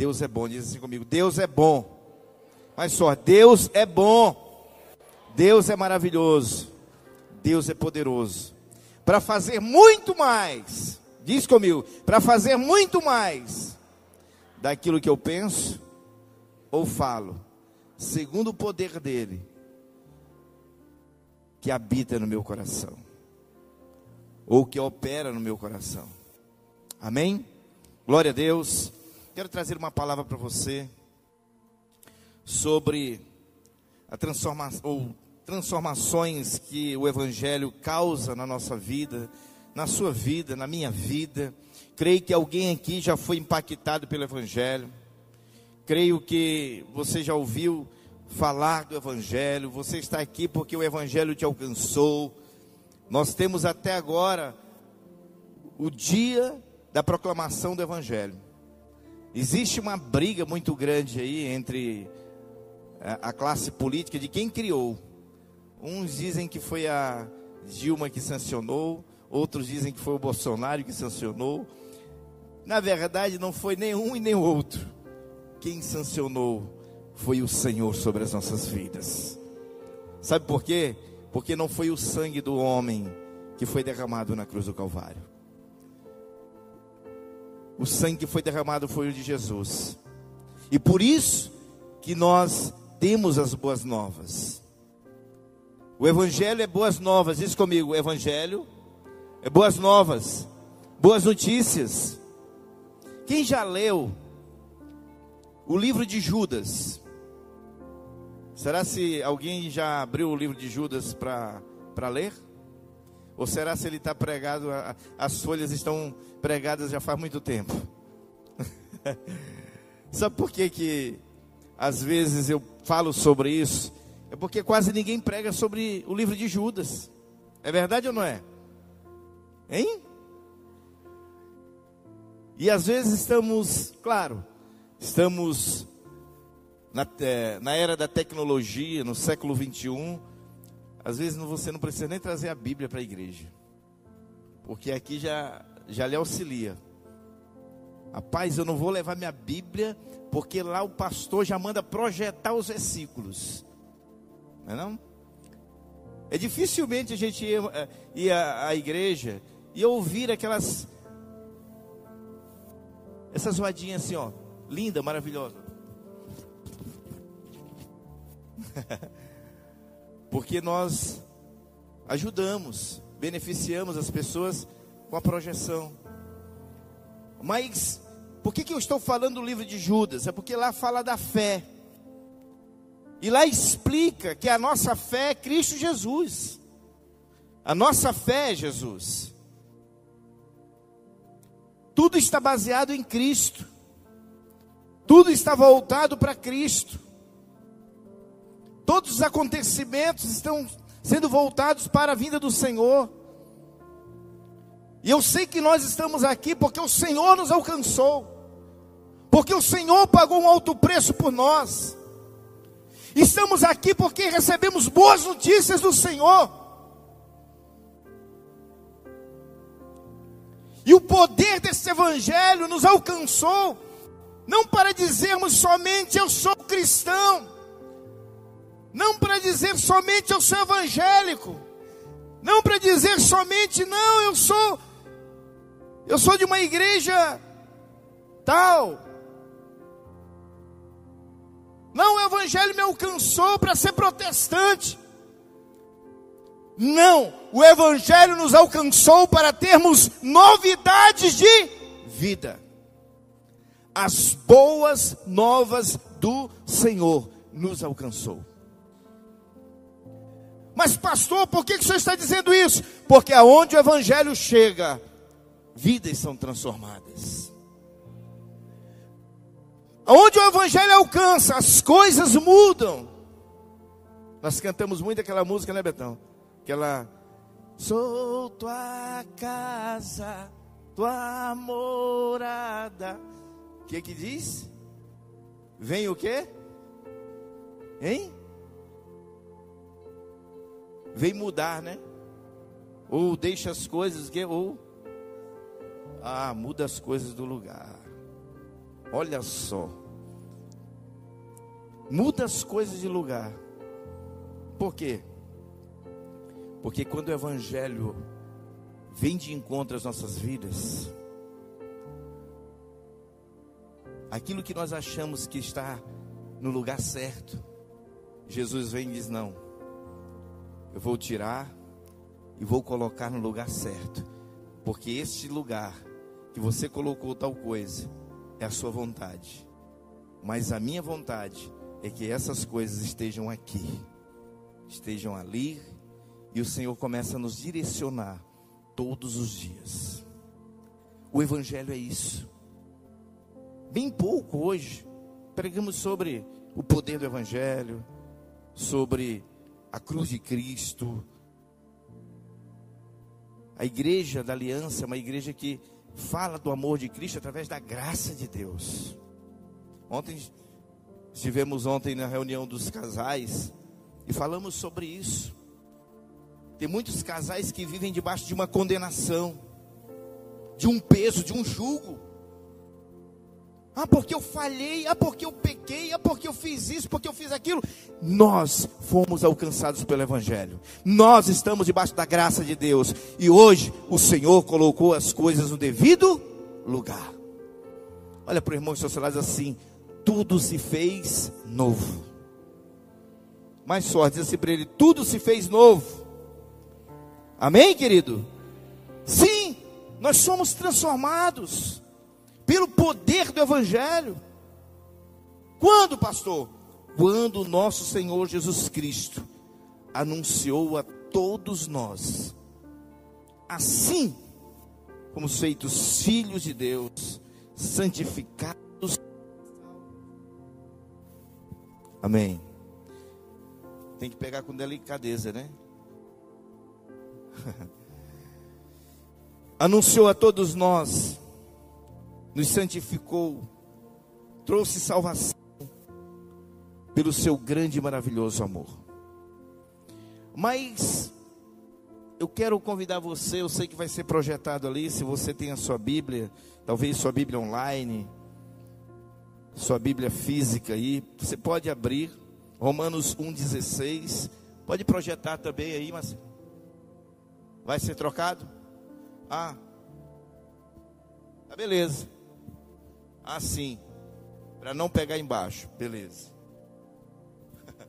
Deus é bom. Diz assim comigo: Deus é bom. Mas só, Deus é bom. Deus é maravilhoso. Deus é poderoso. Para fazer muito mais. Diz comigo: para fazer muito mais daquilo que eu penso ou falo, segundo o poder dele que habita no meu coração, ou que opera no meu coração. Amém? Glória a Deus. Quero trazer uma palavra para você sobre a transformação ou transformações que o evangelho causa na nossa vida, na sua vida, na minha vida. Creio que alguém aqui já foi impactado pelo evangelho. Creio que você já ouviu falar do Evangelho, você está aqui porque o Evangelho te alcançou. Nós temos até agora o dia da proclamação do Evangelho. Existe uma briga muito grande aí entre a classe política de quem criou. Uns dizem que foi a Dilma que sancionou, outros dizem que foi o Bolsonaro que sancionou. Na verdade, não foi nenhum e nem outro. Quem sancionou foi o Senhor sobre as nossas vidas. Sabe por quê? Porque não foi o sangue do homem que foi derramado na cruz do Calvário. O sangue que foi derramado foi o de Jesus. E por isso que nós temos as boas novas. O evangelho é boas novas, diz comigo, evangelho é boas novas, boas notícias. Quem já leu o livro de Judas? Será se alguém já abriu o livro de Judas para ler? Ou será se ele está pregado, as folhas estão pregadas já faz muito tempo? Sabe por que, que às vezes eu falo sobre isso? É porque quase ninguém prega sobre o livro de Judas. É verdade ou não é? Hein? E às vezes estamos, claro, estamos na, é, na era da tecnologia, no século 21, às vezes você não precisa nem trazer a Bíblia para a igreja, porque aqui já, já lhe auxilia. Rapaz, eu não vou levar minha Bíblia, porque lá o pastor já manda projetar os versículos. Não é não? É dificilmente a gente ir, é, ir à, à igreja e ouvir aquelas essas zoadinhas assim, ó, linda, maravilhosa. Porque nós ajudamos, beneficiamos as pessoas com a projeção. Mas por que, que eu estou falando do livro de Judas? É porque lá fala da fé. E lá explica que a nossa fé é Cristo Jesus. A nossa fé é Jesus. Tudo está baseado em Cristo. Tudo está voltado para Cristo. Todos os acontecimentos estão sendo voltados para a vinda do Senhor. E eu sei que nós estamos aqui porque o Senhor nos alcançou. Porque o Senhor pagou um alto preço por nós. Estamos aqui porque recebemos boas notícias do Senhor. E o poder desse evangelho nos alcançou, não para dizermos somente eu sou cristão, não para dizer somente eu sou evangélico. Não para dizer somente não, eu sou eu sou de uma igreja tal. Não, o evangelho me alcançou para ser protestante. Não, o evangelho nos alcançou para termos novidades de vida. As boas novas do Senhor nos alcançou. Mas, pastor, por que, que o senhor está dizendo isso? Porque aonde o evangelho chega, vidas são transformadas. Aonde o evangelho alcança, as coisas mudam. Nós cantamos muito aquela música, né, Betão? Aquela. Sou tua casa, tua morada. O que que diz? Vem o quê? Hein? Vem mudar, né? Ou deixa as coisas ou ah, muda as coisas do lugar. Olha só. Muda as coisas de lugar. Por quê? Porque quando o Evangelho vem de encontro às nossas vidas, aquilo que nós achamos que está no lugar certo, Jesus vem e diz: Não, eu vou tirar e vou colocar no lugar certo, porque este lugar que você colocou tal coisa é a sua vontade, mas a minha vontade é que essas coisas estejam aqui, estejam ali e o Senhor começa a nos direcionar todos os dias. O Evangelho é isso. Bem pouco hoje pregamos sobre o poder do Evangelho, sobre a cruz de Cristo. A igreja da aliança é uma igreja que fala do amor de Cristo através da graça de Deus. Ontem estivemos ontem na reunião dos casais e falamos sobre isso. Tem muitos casais que vivem debaixo de uma condenação, de um peso, de um jugo. Ah, porque eu falhei, ah, porque eu pequei, ah, porque eu fiz isso, porque eu fiz aquilo. Nós fomos alcançados pelo Evangelho. Nós estamos debaixo da graça de Deus. E hoje o Senhor colocou as coisas no devido lugar. Olha para o irmão sociais assim: tudo se fez novo. Mais sorte, diz assim para ele: tudo se fez novo. Amém, querido? Sim, nós somos transformados pelo poder do Evangelho. Quando, pastor? Quando nosso Senhor Jesus Cristo anunciou a todos nós, assim como feitos filhos de Deus, santificados. Amém. Tem que pegar com delicadeza, né? Anunciou a todos nós, nos santificou, trouxe salvação pelo seu grande e maravilhoso amor. Mas eu quero convidar você, eu sei que vai ser projetado ali, se você tem a sua Bíblia, talvez sua Bíblia online, sua Bíblia física aí, você pode abrir Romanos 1,16, pode projetar também aí, mas Vai ser trocado? Ah. Tá beleza. Assim. Para não pegar embaixo. Beleza.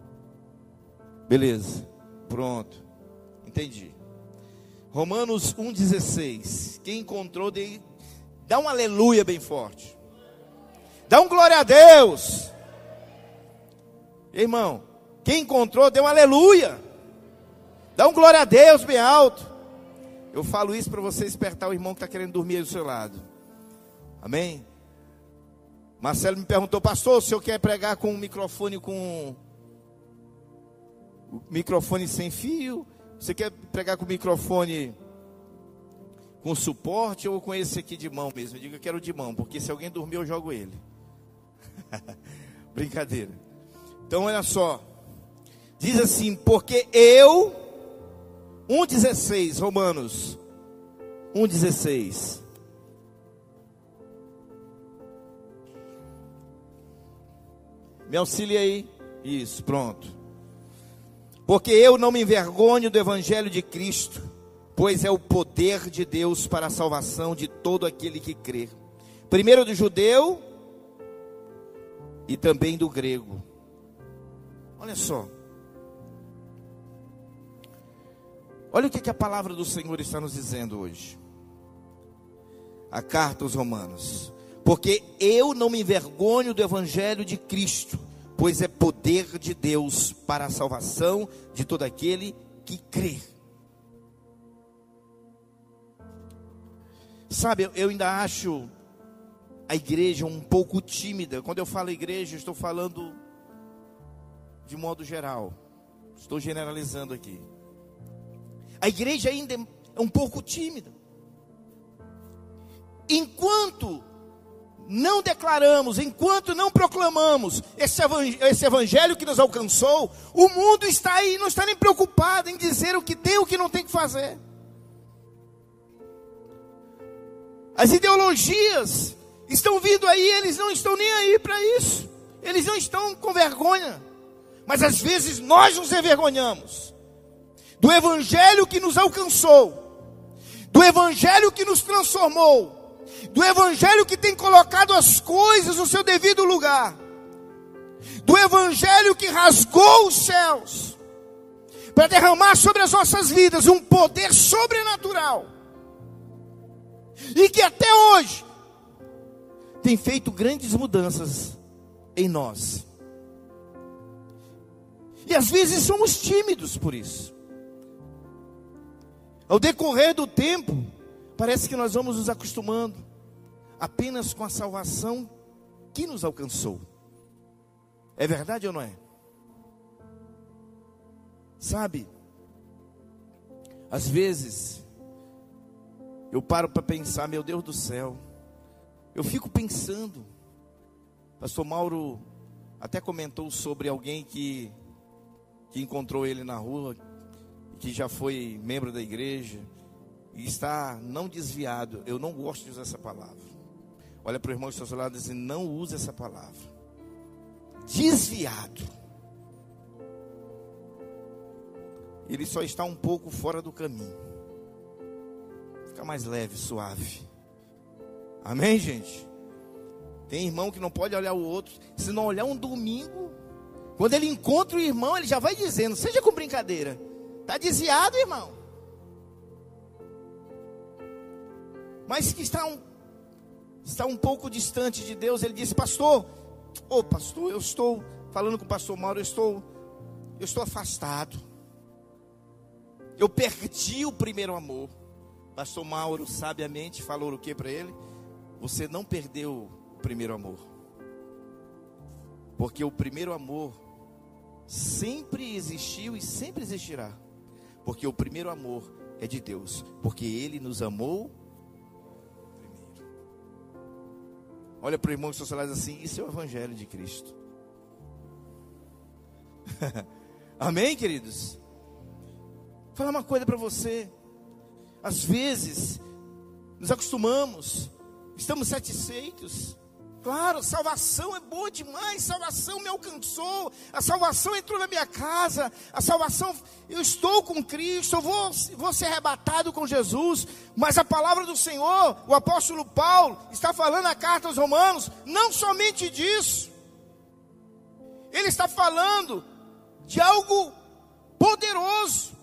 beleza. Pronto. Entendi. Romanos 1,16. Quem encontrou, dê, dá um aleluia bem forte. Dá um glória a Deus. Irmão, quem encontrou, dê um aleluia. Dá um glória a Deus bem alto. Eu falo isso para você despertar o irmão que está querendo dormir aí do seu lado. Amém? Marcelo me perguntou, pastor, o senhor quer pregar com um microfone com. microfone sem fio? Você quer pregar com microfone com suporte ou com esse aqui de mão mesmo? Eu digo que eu quero de mão, porque se alguém dormir eu jogo ele. Brincadeira. Então olha só. Diz assim: porque eu 1,16, Romanos. 1,16. Me auxilie aí. Isso, pronto. Porque eu não me envergonho do Evangelho de Cristo, pois é o poder de Deus para a salvação de todo aquele que crê. Primeiro do judeu e também do grego. Olha só. Olha o que, que a palavra do Senhor está nos dizendo hoje. A carta aos Romanos. Porque eu não me envergonho do evangelho de Cristo, pois é poder de Deus para a salvação de todo aquele que crê. Sabe, eu ainda acho a igreja um pouco tímida. Quando eu falo igreja, estou falando de modo geral. Estou generalizando aqui. A igreja ainda é um pouco tímida. Enquanto não declaramos, enquanto não proclamamos esse evangelho, que nos alcançou, o mundo está aí, não está nem preocupado em dizer o que tem e o que não tem que fazer. As ideologias estão vindo aí, eles não estão nem aí para isso. Eles não estão com vergonha. Mas às vezes nós nos envergonhamos do evangelho que nos alcançou, do evangelho que nos transformou, do evangelho que tem colocado as coisas no seu devido lugar, do evangelho que rasgou os céus para derramar sobre as nossas vidas um poder sobrenatural. E que até hoje tem feito grandes mudanças em nós. E às vezes somos tímidos por isso. Ao decorrer do tempo, parece que nós vamos nos acostumando apenas com a salvação que nos alcançou. É verdade ou não é? Sabe, às vezes, eu paro para pensar, meu Deus do céu, eu fico pensando, Pastor Mauro até comentou sobre alguém que, que encontrou ele na rua, que já foi membro da igreja, e está não desviado. Eu não gosto de usar essa palavra. Olha para o irmão está ao lado e diz: não use essa palavra. Desviado. ele só está um pouco fora do caminho. Fica mais leve, suave. Amém, gente? Tem irmão que não pode olhar o outro. Se não olhar um domingo, quando ele encontra o irmão, ele já vai dizendo: seja com brincadeira. Está desviado, irmão. Mas que está um, está um pouco distante de Deus, ele disse: Pastor, ô oh, pastor, eu estou falando com o pastor Mauro, eu estou, eu estou afastado. Eu perdi o primeiro amor. Pastor Mauro sabiamente falou o que para ele? Você não perdeu o primeiro amor. Porque o primeiro amor sempre existiu e sempre existirá. Porque o primeiro amor é de Deus. Porque Ele nos amou Olha para o irmão que seu celular assim: Isso é o Evangelho de Cristo. Amém, queridos? falar uma coisa para você. Às vezes, nos acostumamos, estamos satisfeitos. Claro, salvação é boa demais, salvação me alcançou, a salvação entrou na minha casa, a salvação, eu estou com Cristo, eu vou, vou ser arrebatado com Jesus, mas a palavra do Senhor, o apóstolo Paulo, está falando na carta aos Romanos, não somente disso, ele está falando de algo poderoso,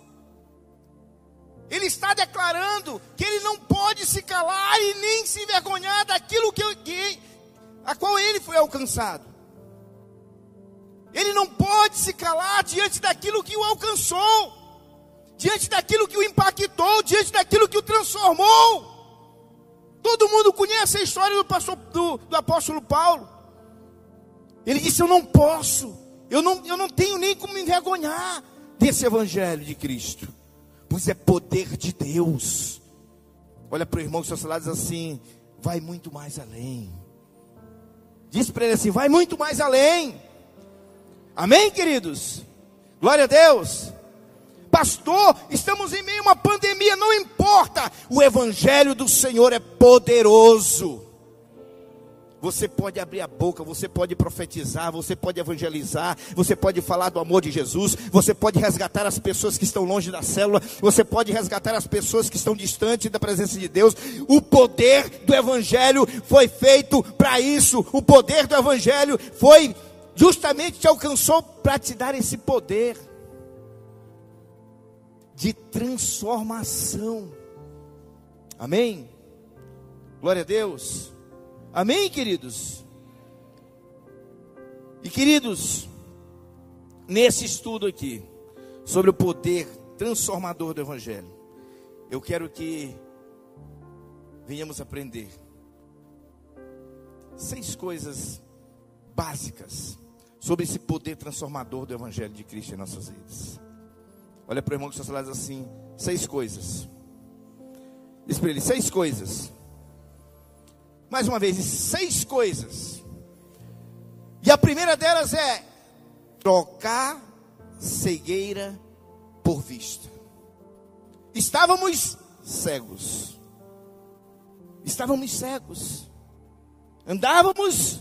ele está declarando que ele não pode se calar e nem se envergonhar daquilo que, que a qual ele foi alcançado. Ele não pode se calar diante daquilo que o alcançou, diante daquilo que o impactou, diante daquilo que o transformou. Todo mundo conhece a história do, pastor, do, do apóstolo Paulo. Ele disse: Eu não posso, eu não, eu não tenho nem como me envergonhar desse evangelho de Cristo pois é poder de Deus. Olha para o irmão que seu lado diz assim: vai muito mais além. Diz para ele assim: vai muito mais além. Amém, queridos? Glória a Deus. Pastor, estamos em meio a uma pandemia, não importa, o Evangelho do Senhor é poderoso. Você pode abrir a boca, você pode profetizar, você pode evangelizar, você pode falar do amor de Jesus, você pode resgatar as pessoas que estão longe da célula, você pode resgatar as pessoas que estão distantes da presença de Deus. O poder do Evangelho foi feito para isso, o poder do Evangelho foi justamente te alcançou para te dar esse poder de transformação. Amém? Glória a Deus. Amém, queridos? E queridos, nesse estudo aqui, sobre o poder transformador do Evangelho, eu quero que venhamos aprender seis coisas básicas sobre esse poder transformador do Evangelho de Cristo em nossas vidas. Olha para o irmão que está assim: seis coisas. Diz para ele: seis coisas mais uma vez, seis coisas. E a primeira delas é trocar cegueira por vista. Estávamos cegos. Estávamos cegos. Andávamos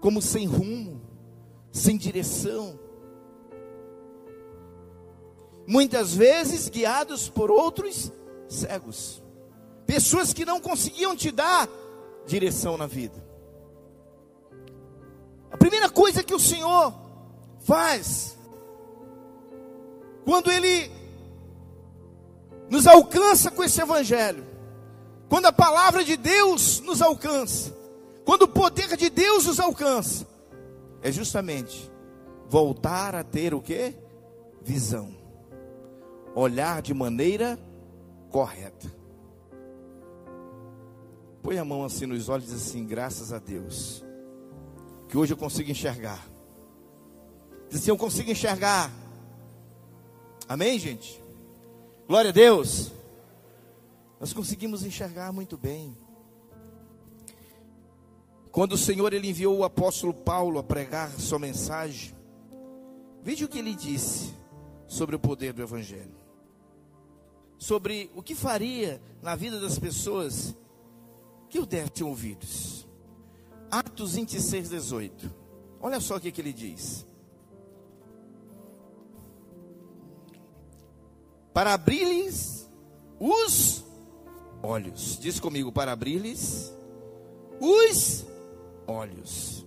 como sem rumo, sem direção. Muitas vezes guiados por outros cegos. Pessoas que não conseguiam te dar direção na vida. A primeira coisa que o Senhor faz, quando Ele nos alcança com esse Evangelho, quando a palavra de Deus nos alcança, quando o poder de Deus nos alcança, é justamente voltar a ter o que? Visão. Olhar de maneira correta. Põe a mão assim nos olhos e diz assim, graças a Deus, que hoje eu consigo enxergar. Diz assim, eu consigo enxergar. Amém, gente? Glória a Deus. Nós conseguimos enxergar muito bem. Quando o Senhor ele enviou o apóstolo Paulo a pregar sua mensagem, veja o que ele disse sobre o poder do evangelho. Sobre o que faria na vida das pessoas que o dessem ouvidos. Atos 26, 18. Olha só o que, que ele diz. Para abrir-lhes os olhos. Diz comigo, para abrir-lhes os olhos.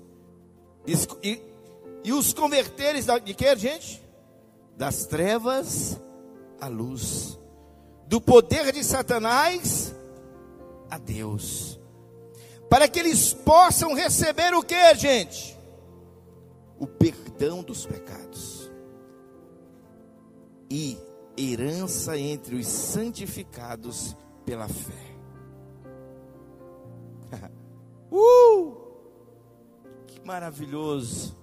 E, e os converteres de que, gente? Das trevas à luz. Do poder de Satanás a Deus. Para que eles possam receber o que, gente? O perdão dos pecados. E herança entre os santificados pela fé. uh! maravilhoso.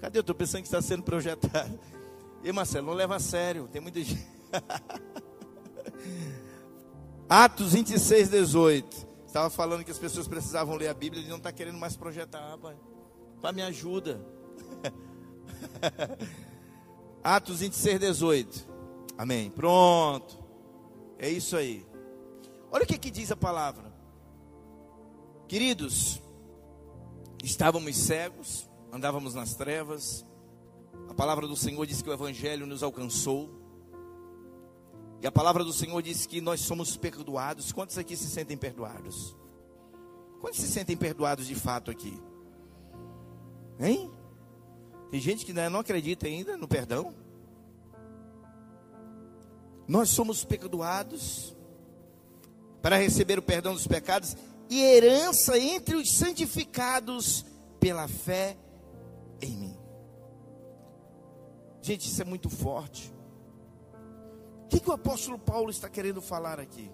Cadê? Eu estou pensando que está sendo projetado. E Marcelo, não leva a sério, tem muita gente. Atos 26, 18. Estava falando que as pessoas precisavam ler a Bíblia, ele não está querendo mais projetar, rapaz. Pai, me ajuda. Atos 26, 18. Amém. Pronto. É isso aí. Olha o que, que diz a palavra. Queridos, Estávamos cegos, andávamos nas trevas. A palavra do Senhor diz que o Evangelho nos alcançou. E a palavra do Senhor diz que nós somos perdoados. Quantos aqui se sentem perdoados? Quantos se sentem perdoados de fato aqui? Hein? Tem gente que não acredita ainda no perdão. Nós somos perdoados para receber o perdão dos pecados e herança entre os santificados pela fé em mim. Gente, isso é muito forte. O que, que o apóstolo Paulo está querendo falar aqui?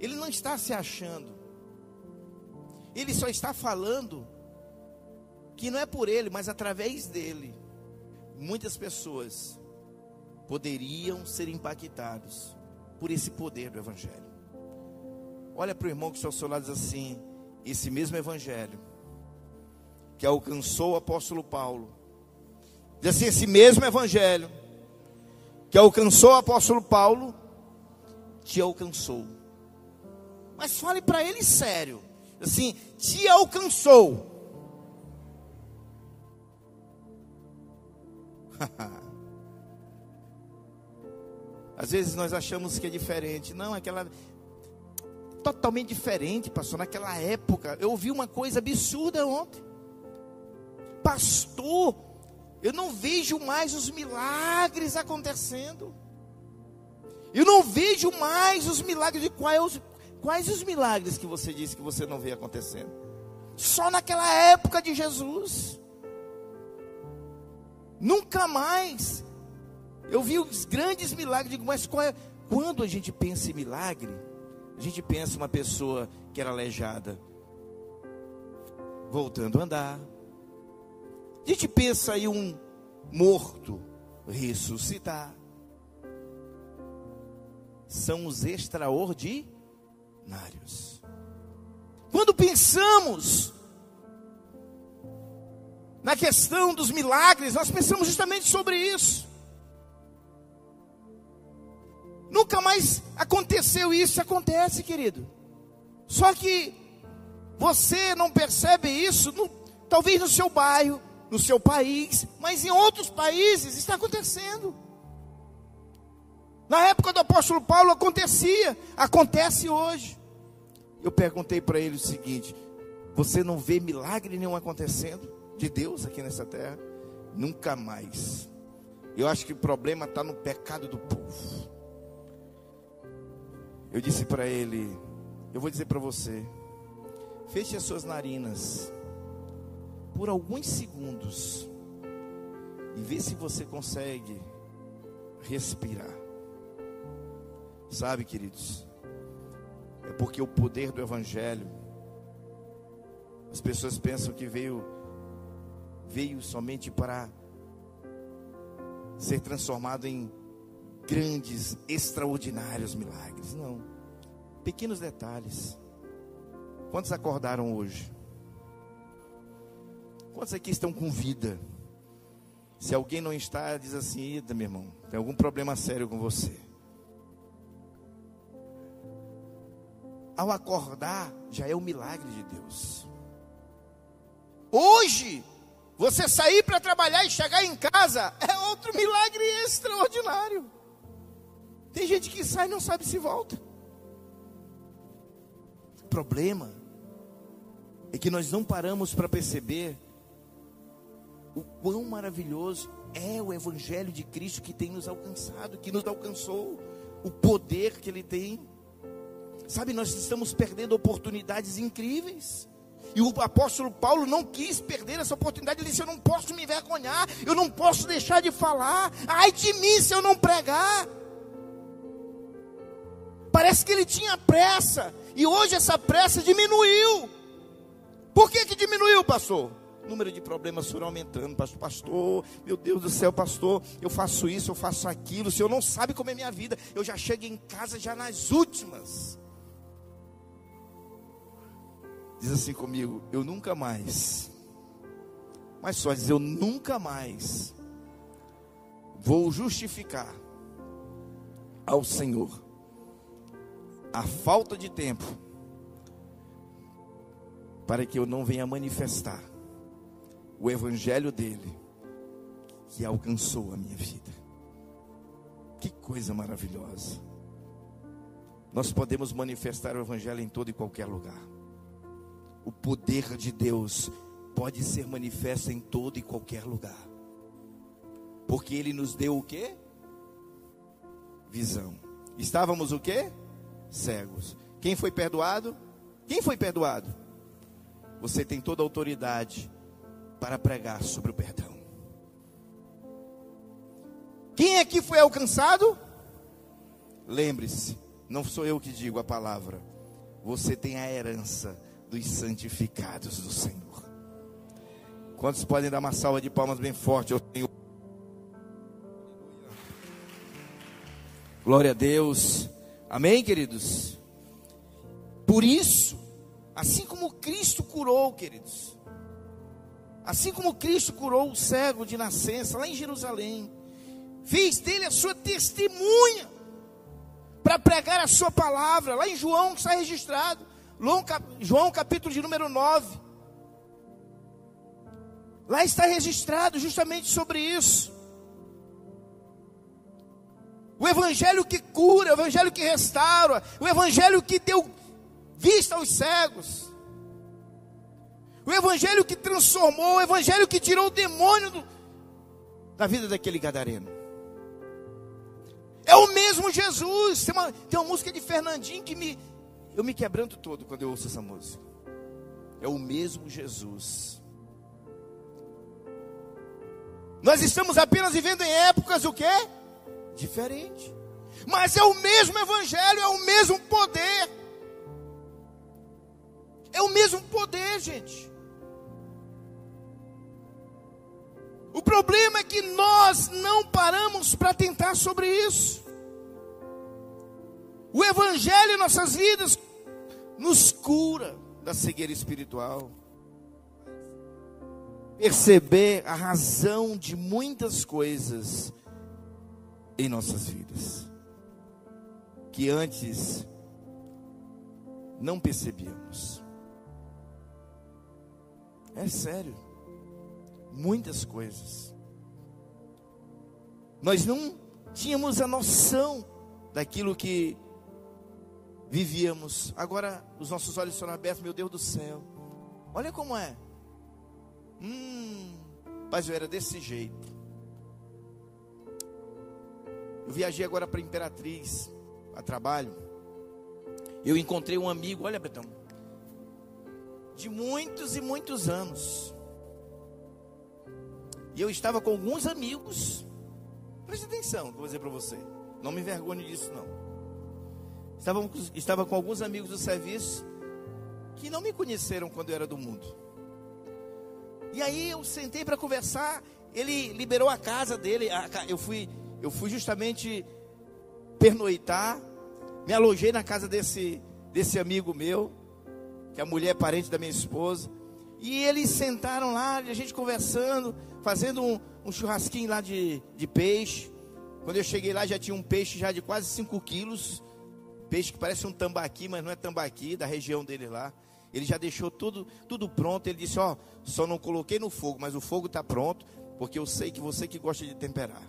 Ele não está se achando, ele só está falando que não é por ele, mas através dele, muitas pessoas poderiam ser impactados por esse poder do Evangelho. Olha para o irmão que está ao seu lado e diz assim: esse mesmo evangelho que alcançou o apóstolo Paulo, diz assim: esse mesmo evangelho que alcançou o apóstolo Paulo, te alcançou. Mas fale para ele sério, assim, te alcançou. Às vezes nós achamos que é diferente. Não, aquela totalmente diferente, pastor. Naquela época, eu ouvi uma coisa absurda ontem. Pastor, eu não vejo mais os milagres acontecendo. Eu não vejo mais os milagres de quais, quais os milagres que você disse que você não vê acontecendo. Só naquela época de Jesus. Nunca mais. Eu vi os grandes milagres, mas é, quando a gente pensa em milagre, a gente pensa uma pessoa que era aleijada voltando a andar. A gente pensa aí um morto ressuscitar. São os extraordinários. Quando pensamos na questão dos milagres, nós pensamos justamente sobre isso. Nunca mais aconteceu isso, acontece, querido. Só que você não percebe isso, no, talvez no seu bairro, no seu país, mas em outros países está acontecendo. Na época do apóstolo Paulo acontecia, acontece hoje. Eu perguntei para ele o seguinte: você não vê milagre nenhum acontecendo de Deus aqui nessa terra? Nunca mais. Eu acho que o problema está no pecado do povo. Eu disse para ele: eu vou dizer para você, feche as suas narinas por alguns segundos e vê se você consegue respirar. Sabe, queridos, é porque o poder do Evangelho, as pessoas pensam que veio, veio somente para ser transformado em grandes, extraordinários milagres. Não. Pequenos detalhes. Quantos acordaram hoje? Quantos aqui estão com vida? Se alguém não está, diz assim: Ida, meu irmão, tem algum problema sério com você. Ao acordar, já é o um milagre de Deus. Hoje, você sair para trabalhar e chegar em casa é outro milagre extraordinário. Tem gente que sai e não sabe se volta. O problema é que nós não paramos para perceber o quão maravilhoso é o Evangelho de Cristo que tem nos alcançado, que nos alcançou, o poder que Ele tem. Sabe, nós estamos perdendo oportunidades incríveis. E o apóstolo Paulo não quis perder essa oportunidade. Ele disse: Eu não posso me envergonhar, eu não posso deixar de falar. Ai de mim se eu não pregar. Parece que ele tinha pressa, e hoje essa pressa diminuiu. Por que, que diminuiu, pastor? O número de problemas foram aumentando, pastor, pastor, meu Deus do céu, pastor, eu faço isso, eu faço aquilo, o senhor não sabe como é minha vida, eu já chego em casa já nas últimas. Diz assim comigo, eu nunca mais, mas só diz, eu nunca mais vou justificar ao Senhor a falta de tempo para que eu não venha manifestar o evangelho dele que alcançou a minha vida. Que coisa maravilhosa. Nós podemos manifestar o evangelho em todo e qualquer lugar o poder de Deus pode ser manifesto em todo e qualquer lugar. Porque ele nos deu o quê? Visão. Estávamos o quê? Cegos. Quem foi perdoado? Quem foi perdoado? Você tem toda a autoridade para pregar sobre o perdão. Quem que foi alcançado? Lembre-se, não sou eu que digo a palavra. Você tem a herança dos santificados do Senhor. Quantos podem dar uma salva de palmas bem forte ao Senhor? Glória a Deus. Amém, queridos? Por isso, assim como Cristo curou, queridos, assim como Cristo curou o cego de nascença lá em Jerusalém, fez dele a sua testemunha para pregar a sua palavra, lá em João que está registrado. João capítulo de número 9. Lá está registrado justamente sobre isso. O evangelho que cura, o evangelho que restaura, o evangelho que deu vista aos cegos. O evangelho que transformou, o evangelho que tirou o demônio do, da vida daquele gadareno. É o mesmo Jesus. Tem uma, tem uma música de Fernandinho que me, eu me quebranto todo quando eu ouço essa música. É o mesmo Jesus. Nós estamos apenas vivendo em épocas o quê? Diferente. Mas é o mesmo evangelho, é o mesmo poder. É o mesmo poder, gente. O problema é que nós não paramos para tentar sobre isso. O Evangelho em nossas vidas nos cura da cegueira espiritual. Perceber a razão de muitas coisas em nossas vidas que antes não percebíamos. É sério. Muitas coisas. Nós não tínhamos a noção daquilo que vivíamos. Agora os nossos olhos foram abertos, meu Deus do céu. Olha como é. Hum, mas eu era desse jeito. Eu viajei agora para Imperatriz, a trabalho. Eu encontrei um amigo, olha Betão, de muitos e muitos anos. E eu estava com alguns amigos. Preste atenção, vou dizer para você. Não me envergonhe disso, não. Estava, estava com alguns amigos do serviço que não me conheceram quando eu era do mundo. E aí eu sentei para conversar. Ele liberou a casa dele. Eu fui, eu fui justamente pernoitar. Me alojei na casa desse, desse amigo meu, que é a mulher parente da minha esposa. E eles sentaram lá, a gente conversando, fazendo um, um churrasquinho lá de, de peixe. Quando eu cheguei lá já tinha um peixe já de quase 5 quilos. Peixe que parece um tambaqui, mas não é tambaqui, da região dele lá. Ele já deixou tudo, tudo pronto. Ele disse: Ó, só não coloquei no fogo, mas o fogo está pronto, porque eu sei que você que gosta de temperar.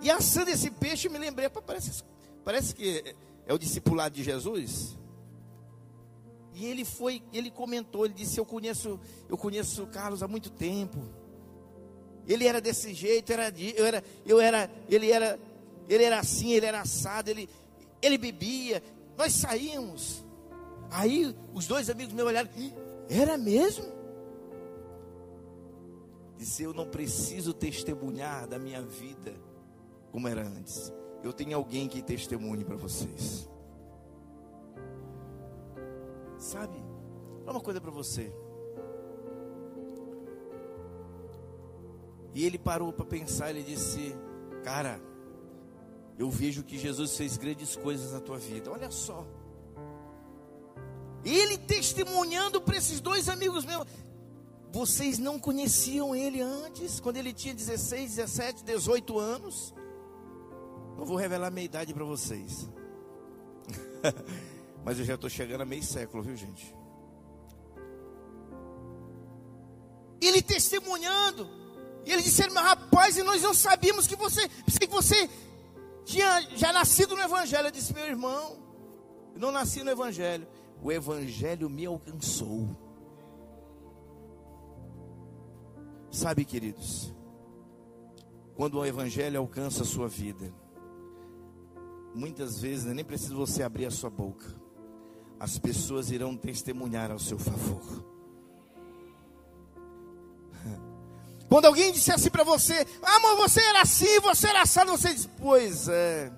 E assando esse peixe, me lembrei, parece, parece que é o discipulado de Jesus. E ele foi, ele comentou, ele disse: "Eu conheço, eu conheço o Carlos há muito tempo. Ele era desse jeito, era eu era, eu era, ele era, ele era assim, ele era assado, ele ele bebia. Nós saímos. Aí os dois amigos meus olharam, era mesmo? Disse: "Eu não preciso testemunhar da minha vida como era antes. Eu tenho alguém que testemunhe para vocês." Sabe? Fala uma coisa para você. E ele parou para pensar, ele disse: Cara, eu vejo que Jesus fez grandes coisas na tua vida. Olha só. Ele testemunhando para esses dois amigos meus. Vocês não conheciam ele antes, quando ele tinha 16, 17, 18 anos? Não vou revelar minha idade para vocês. Mas eu já estou chegando a meio século, viu gente? Ele testemunhando. E eles disseram, rapaz, e nós não sabíamos que você, que você tinha já nascido no Evangelho. Eu disse, meu irmão, eu não nasci no Evangelho. O Evangelho me alcançou. Sabe, queridos, quando o Evangelho alcança a sua vida, muitas vezes nem precisa você abrir a sua boca as pessoas irão testemunhar ao seu favor. Quando alguém disser assim para você, mas você era assim, você era assado, você diz, pois é,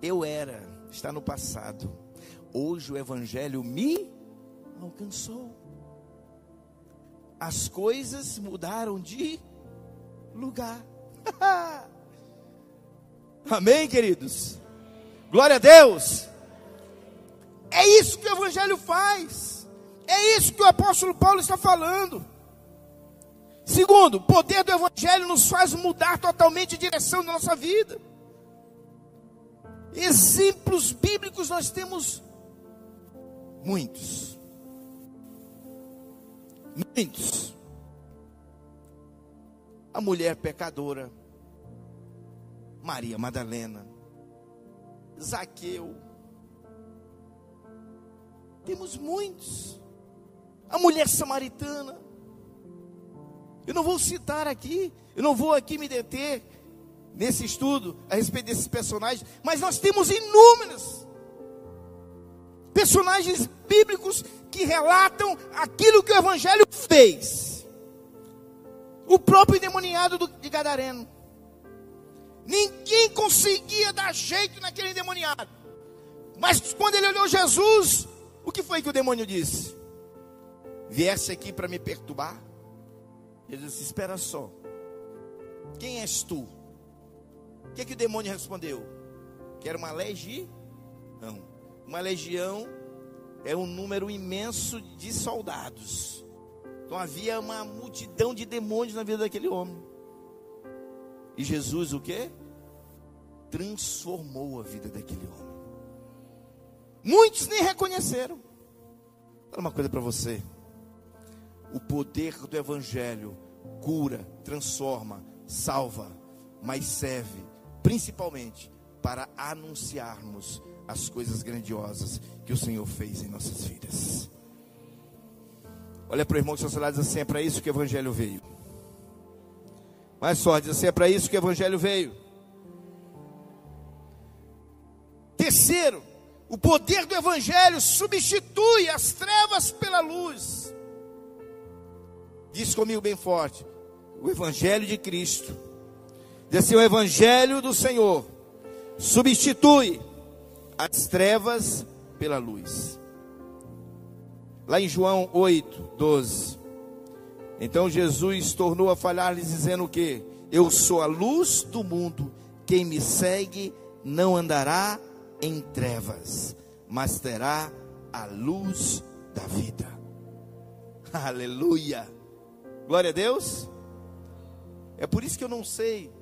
eu era, está no passado. Hoje o Evangelho me alcançou. As coisas mudaram de lugar. Amém, queridos? Glória a Deus. É isso que o Evangelho faz. É isso que o apóstolo Paulo está falando. Segundo, o poder do Evangelho nos faz mudar totalmente a direção da nossa vida. Exemplos bíblicos nós temos muitos. Muitos. A mulher pecadora, Maria Madalena, Zaqueu, temos muitos. A mulher samaritana. Eu não vou citar aqui, eu não vou aqui me deter nesse estudo a respeito desses personagens, mas nós temos inúmeros personagens bíblicos que relatam aquilo que o Evangelho fez. O próprio endemoniado de Gadareno. Ninguém conseguia dar jeito naquele endemoniado. Mas quando ele olhou Jesus, o que foi que o demônio disse? Viesse aqui para me perturbar? Ele disse: Espera só. Quem és tu? O que, que o demônio respondeu? Que era uma legião. Uma legião é um número imenso de soldados. Então havia uma multidão de demônios na vida daquele homem. E Jesus o que? Transformou a vida daquele homem. Muitos nem reconheceram. Fala uma coisa para você. O poder do Evangelho cura, transforma, salva, mas serve principalmente para anunciarmos as coisas grandiosas que o Senhor fez em nossas vidas. Olha para o irmão que está diz assim: é para isso que o Evangelho veio. Mais só, diz assim: é para isso que o Evangelho veio. Terceiro, o poder do Evangelho substitui as trevas pela luz. Diz comigo bem forte: o Evangelho de Cristo, diz assim, o Evangelho do Senhor, substitui as trevas pela luz. Lá em João 8, 12. Então Jesus tornou a falhar-lhes, dizendo o que? Eu sou a luz do mundo, quem me segue não andará em trevas, mas terá a luz da vida. Aleluia. Glória a Deus. É por isso que eu não sei,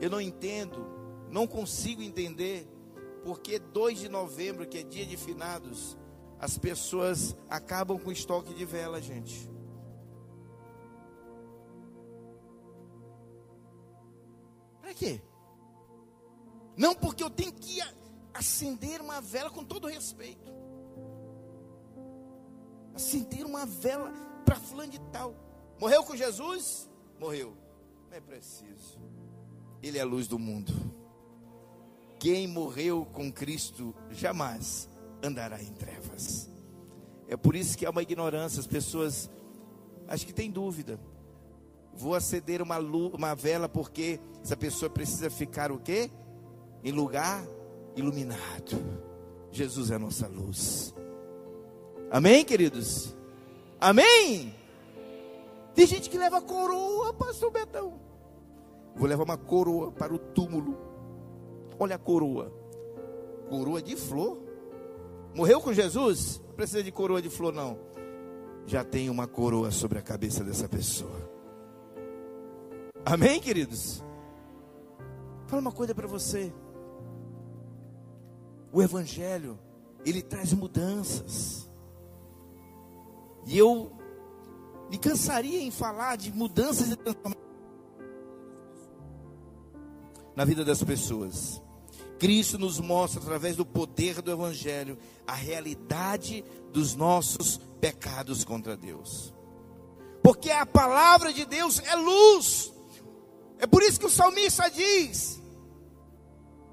eu não entendo, não consigo entender porque 2 de novembro, que é dia de finados, as pessoas acabam com estoque de vela, gente. Para quê? Não porque eu tenho que acender uma vela com todo respeito. Acender uma vela para fulano de tal. Morreu com Jesus? Morreu. Não é preciso. Ele é a luz do mundo. Quem morreu com Cristo jamais andará em trevas. É por isso que há uma ignorância. As pessoas acho que tem dúvida. Vou acender uma, uma vela porque essa pessoa precisa ficar o quê? Em lugar iluminado. Jesus é a nossa luz. Amém, queridos? Amém? Tem gente que leva coroa, pastor Betão. Vou levar uma coroa para o túmulo. Olha a coroa. Coroa de flor. Morreu com Jesus? Não precisa de coroa de flor, não. Já tem uma coroa sobre a cabeça dessa pessoa. Amém, queridos? Fala uma coisa para você. O Evangelho, ele traz mudanças. E eu me cansaria em falar de mudanças e transformações na vida das pessoas. Cristo nos mostra, através do poder do Evangelho, a realidade dos nossos pecados contra Deus. Porque a palavra de Deus é luz. É por isso que o salmista diz: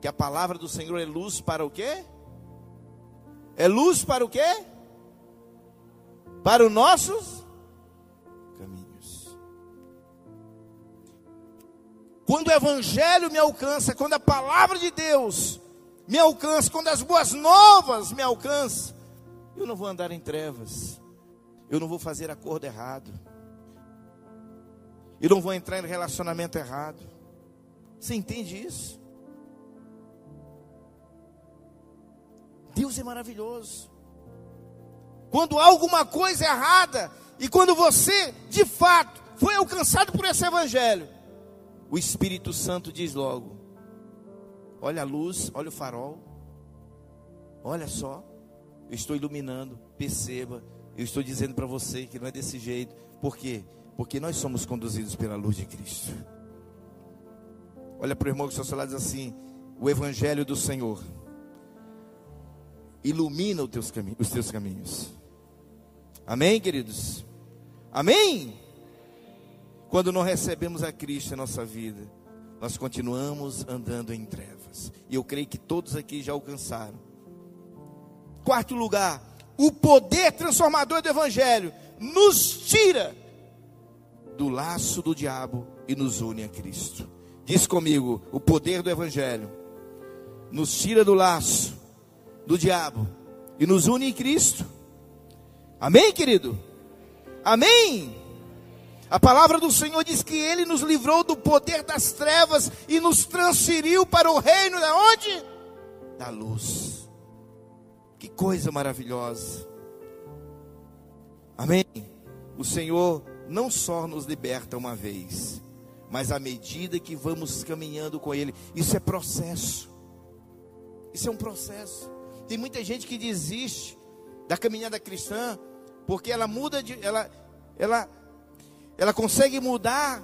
que a palavra do Senhor é luz para o quê? É luz para o quê? Para os nossos caminhos. Quando o evangelho me alcança, quando a palavra de Deus me alcança, quando as boas novas me alcançam, eu não vou andar em trevas. Eu não vou fazer acordo errado. Eu não vou entrar em relacionamento errado. Você entende isso? Deus é maravilhoso. Quando alguma coisa errada, e quando você, de fato, foi alcançado por esse evangelho, o Espírito Santo diz logo: olha a luz, olha o farol, olha só, eu estou iluminando, perceba, eu estou dizendo para você que não é desse jeito, por quê? Porque nós somos conduzidos pela luz de Cristo. Olha para o irmão que está ao seu lado diz assim: o Evangelho do Senhor ilumina os teus, caminhos, os teus caminhos. Amém, queridos? Amém? Quando não recebemos a Cristo em nossa vida, nós continuamos andando em trevas. E eu creio que todos aqui já alcançaram. Quarto lugar, o poder transformador do Evangelho nos tira do laço do diabo e nos une a Cristo. Diz comigo: o poder do Evangelho nos tira do laço do diabo e nos une em Cristo. Amém, querido? Amém? A palavra do Senhor diz que Ele nos livrou do poder das trevas e nos transferiu para o reino da onde? Da luz. Que coisa maravilhosa. Amém? O Senhor não só nos liberta uma vez, mas à medida que vamos caminhando com Ele, isso é processo. Isso é um processo. Tem muita gente que desiste da caminhada cristã porque ela muda de ela ela ela consegue mudar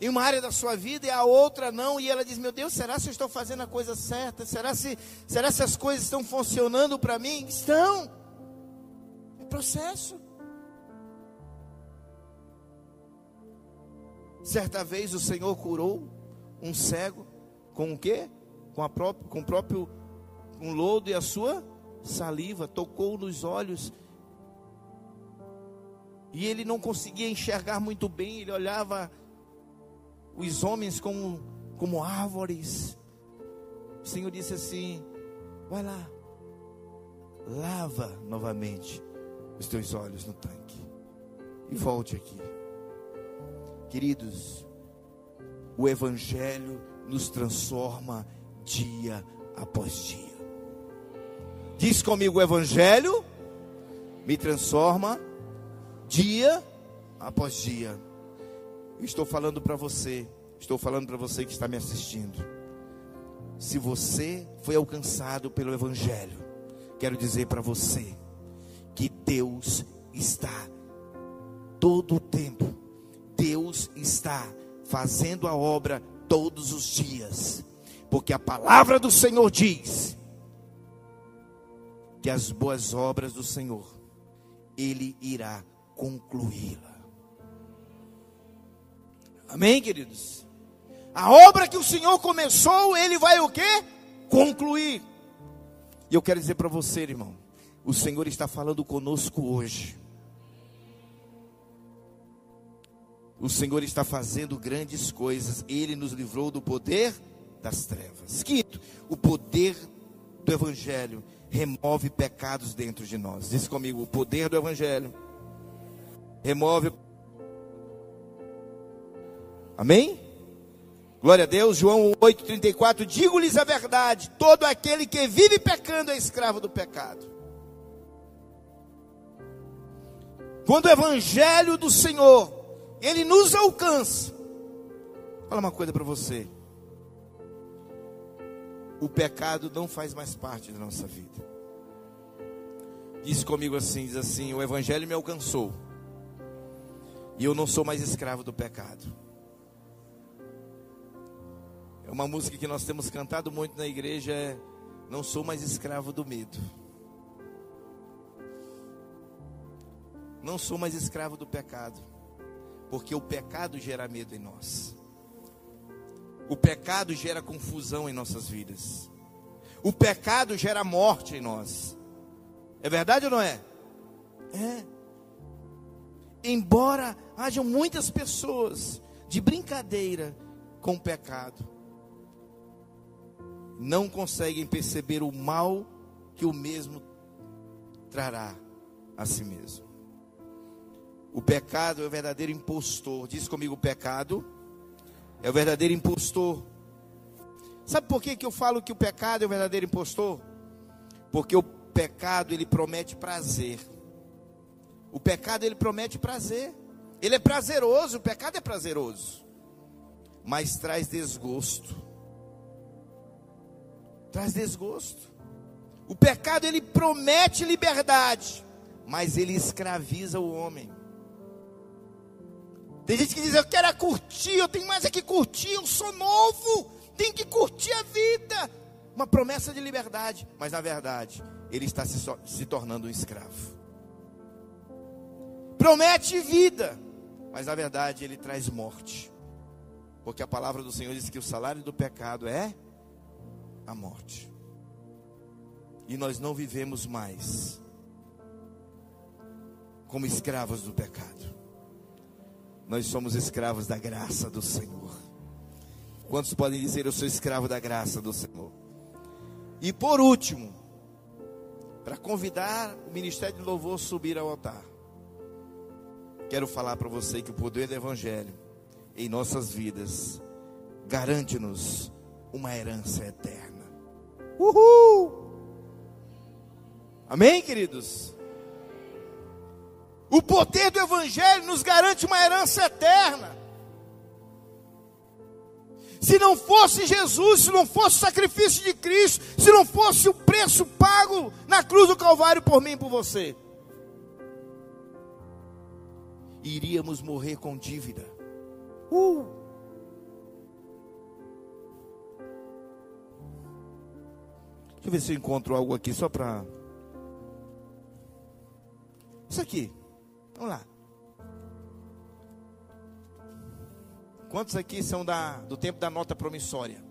em uma área da sua vida e a outra não, e ela diz: Meu Deus, será se eu estou fazendo a coisa certa? Será se, será se as coisas estão funcionando para mim? Estão. É processo. Certa vez o Senhor curou um cego com o quê? Com, a própria, com o próprio um lodo e a sua saliva, tocou nos olhos. E ele não conseguia enxergar muito bem, ele olhava os homens como, como árvores. O Senhor disse assim: vai lá, lava novamente os teus olhos no tanque e volte aqui. Queridos, o Evangelho nos transforma dia após dia. Diz comigo: o Evangelho me transforma dia após dia. Estou falando para você, estou falando para você que está me assistindo. Se você foi alcançado pelo Evangelho, quero dizer para você que Deus está todo o tempo, Deus está fazendo a obra todos os dias, porque a palavra do Senhor diz que as boas obras do Senhor, Ele irá concluí-la. Amém, queridos? A obra que o Senhor começou, Ele vai o quê? Concluir. E eu quero dizer para você, irmão, o Senhor está falando conosco hoje. O Senhor está fazendo grandes coisas. Ele nos livrou do poder das trevas. Quinto, o poder do Evangelho remove pecados dentro de nós. Diz comigo: o poder do Evangelho remove Amém? Glória a Deus. João 8,34. Digo-lhes a verdade: todo aquele que vive pecando é escravo do pecado. Quando o evangelho do Senhor, ele nos alcança. Fala uma coisa para você. O pecado não faz mais parte da nossa vida. Diz comigo assim, diz assim: o evangelho me alcançou. E eu não sou mais escravo do pecado. É uma música que nós temos cantado muito na igreja é Não sou mais escravo do medo. Não sou mais escravo do pecado, porque o pecado gera medo em nós. O pecado gera confusão em nossas vidas. O pecado gera morte em nós. É verdade ou não é? É. Embora hajam muitas pessoas de brincadeira com o pecado, não conseguem perceber o mal que o mesmo trará a si mesmo. O pecado é o verdadeiro impostor. Diz comigo: o pecado é o verdadeiro impostor. Sabe por que, que eu falo que o pecado é o verdadeiro impostor? Porque o pecado ele promete prazer. O pecado ele promete prazer. Ele é prazeroso, o pecado é prazeroso. Mas traz desgosto traz desgosto. O pecado ele promete liberdade, mas ele escraviza o homem. Tem gente que diz: Eu quero curtir, eu tenho mais é que curtir, eu sou novo, tenho que curtir a vida. Uma promessa de liberdade, mas na verdade, ele está se, se tornando um escravo. Promete vida, mas na verdade ele traz morte. Porque a palavra do Senhor diz que o salário do pecado é a morte. E nós não vivemos mais como escravos do pecado. Nós somos escravos da graça do Senhor. Quantos podem dizer eu sou escravo da graça do Senhor? E por último, para convidar o ministério de louvor a subir ao altar. Quero falar para você que o poder do evangelho em nossas vidas garante-nos uma herança eterna. Uhul! Amém, queridos? O poder do Evangelho nos garante uma herança eterna. Se não fosse Jesus, se não fosse o sacrifício de Cristo, se não fosse o preço pago na cruz do Calvário por mim e por você. iríamos morrer com dívida. Uh! Deixa eu ver se eu encontro algo aqui só para. Isso aqui. Vamos lá. Quantos aqui são da, do tempo da nota promissória?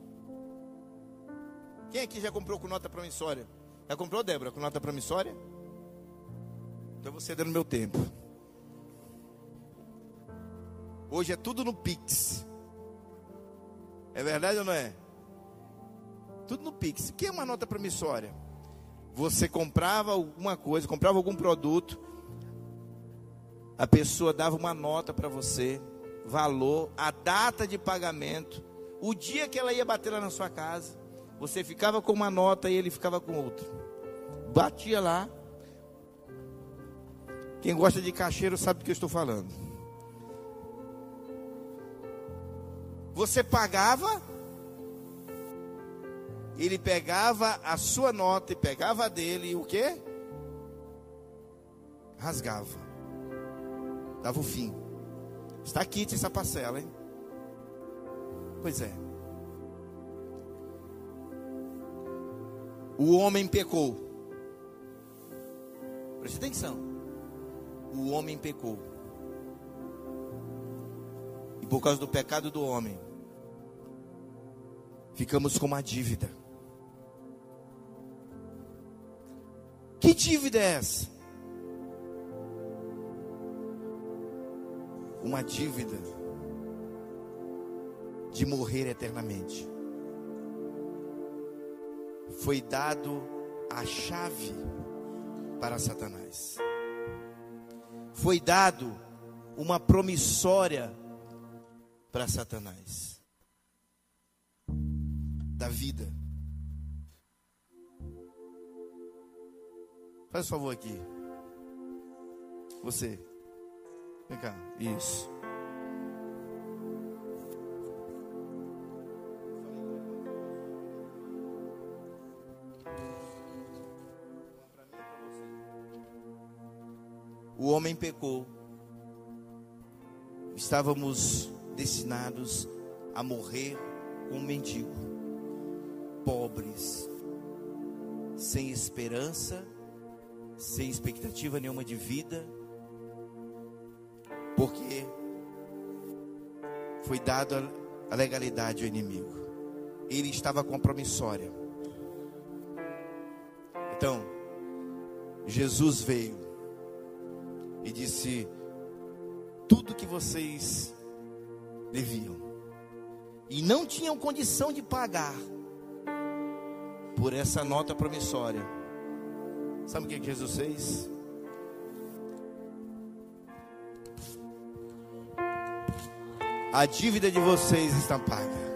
Quem aqui já comprou com nota promissória? Já comprou, Débora, com nota promissória? Então você dando meu tempo. Hoje é tudo no Pix. É verdade ou não é? Tudo no Pix. O que é uma nota promissória? Você comprava alguma coisa, comprava algum produto, a pessoa dava uma nota para você, valor, a data de pagamento, o dia que ela ia bater lá na sua casa, você ficava com uma nota e ele ficava com outra. Batia lá. Quem gosta de cacheiro sabe do que eu estou falando. Você pagava, ele pegava a sua nota e pegava a dele e o que? Rasgava. Dava o fim. Está aqui essa parcela, hein? Pois é. O homem pecou. Preste atenção. O homem pecou por causa do pecado do homem, ficamos com uma dívida. Que dívida é essa? Uma dívida de morrer eternamente. Foi dado a chave para Satanás. Foi dado uma promissória para Satanás da vida. Faz favor aqui. Você. Vem cá. Isso. O homem pecou. Estávamos destinados a morrer como mendigo, pobres, sem esperança, sem expectativa nenhuma de vida, porque foi dado a legalidade ao inimigo. Ele estava com a promissória. Então, Jesus veio e disse: tudo que vocês deviam. E não tinham condição de pagar por essa nota promissória. Sabe o que Jesus fez? A dívida de vocês está paga.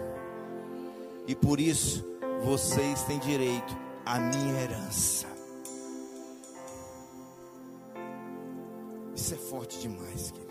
E por isso vocês têm direito à minha herança. Isso é forte demais, querido.